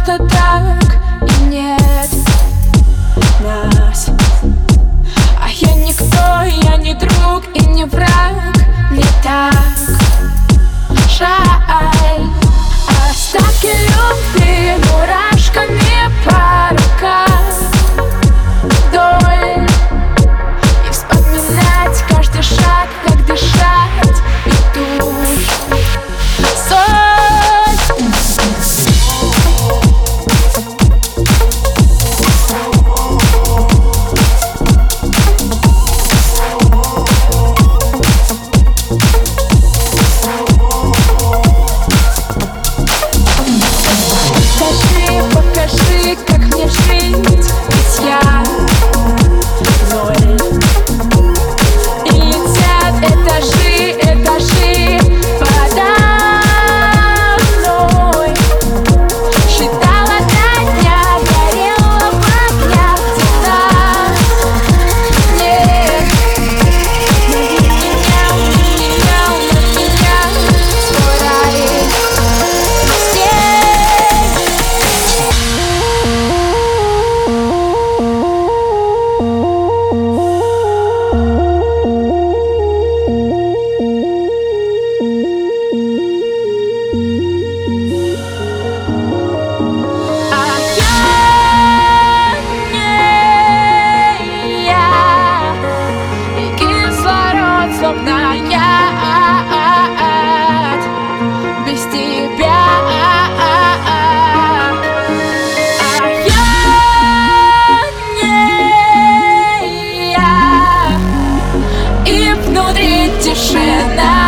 Пусто так И нет. Нас внутри тишина